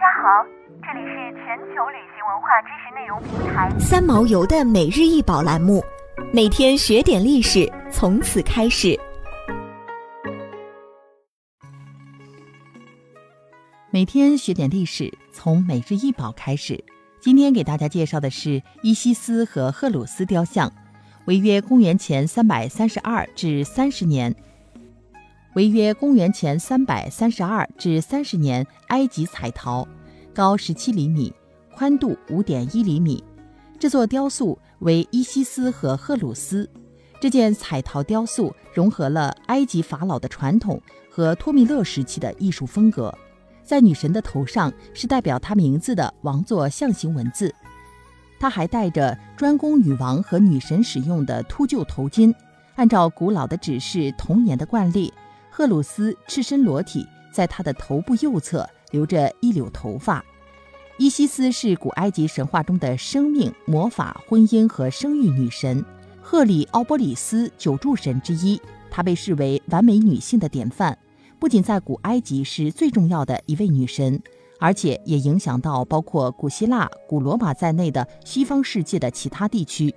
大家好，这里是全球旅行文化知识内容平台三毛游的每日一宝栏目，每天学点历史，从此开始。每天学点历史，从每日一宝开始。今天给大家介绍的是伊西斯和赫鲁斯雕像，为约公元前三百三十二至三十年。为约公元前三百三十二至三十年，埃及彩陶，高十七厘米，宽度五点一厘米。这座雕塑为伊西斯和赫鲁斯。这件彩陶雕塑融合了埃及法老的传统和托米勒时期的艺术风格。在女神的头上是代表她名字的王座象形文字。她还戴着专供女王和女神使用的秃鹫头巾。按照古老的指示，童年的惯例。赫鲁斯赤身裸体，在他的头部右侧留着一绺头发。伊西斯是古埃及神话中的生命、魔法、婚姻和生育女神，赫里奥波里斯九柱神之一。她被视为完美女性的典范，不仅在古埃及是最重要的一位女神，而且也影响到包括古希腊、古罗马在内的西方世界的其他地区，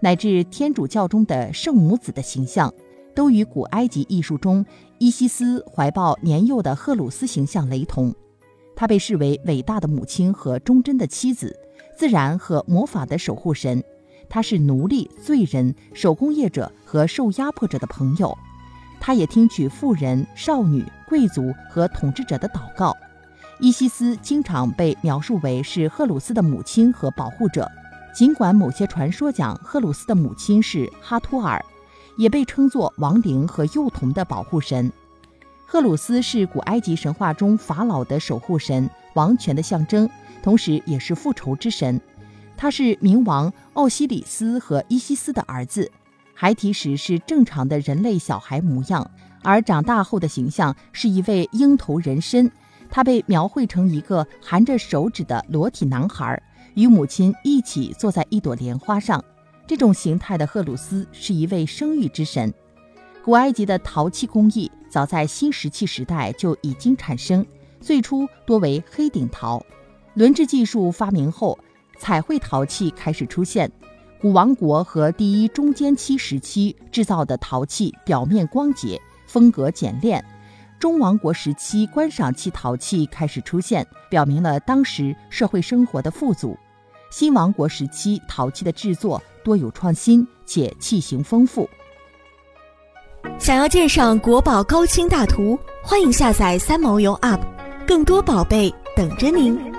乃至天主教中的圣母子的形象。都与古埃及艺术中伊西斯怀抱年幼的赫鲁斯形象雷同。她被视为伟大的母亲和忠贞的妻子，自然和魔法的守护神。她是奴隶、罪人、手工业者和受压迫者的朋友。她也听取妇人、少女、贵族和统治者的祷告。伊西斯经常被描述为是赫鲁斯的母亲和保护者，尽管某些传说讲赫鲁斯的母亲是哈托尔。也被称作亡灵和幼童的保护神。赫鲁斯是古埃及神话中法老的守护神，王权的象征，同时也是复仇之神。他是冥王奥西里斯和伊西斯的儿子。孩提时是正常的人类小孩模样，而长大后的形象是一位鹰头人身。他被描绘成一个含着手指的裸体男孩，与母亲一起坐在一朵莲花上。这种形态的赫鲁斯是一位生育之神。古埃及的陶器工艺早在新石器时代就已经产生，最初多为黑顶陶。轮制技术发明后，彩绘陶器开始出现。古王国和第一中间期时期制造的陶器表面光洁，风格简练。中王国时期观赏器陶器开始出现，表明了当时社会生活的富足。新王国时期陶器的制作。多有创新且器型丰富。想要鉴赏国宝高清大图，欢迎下载三毛游 App，更多宝贝等着您。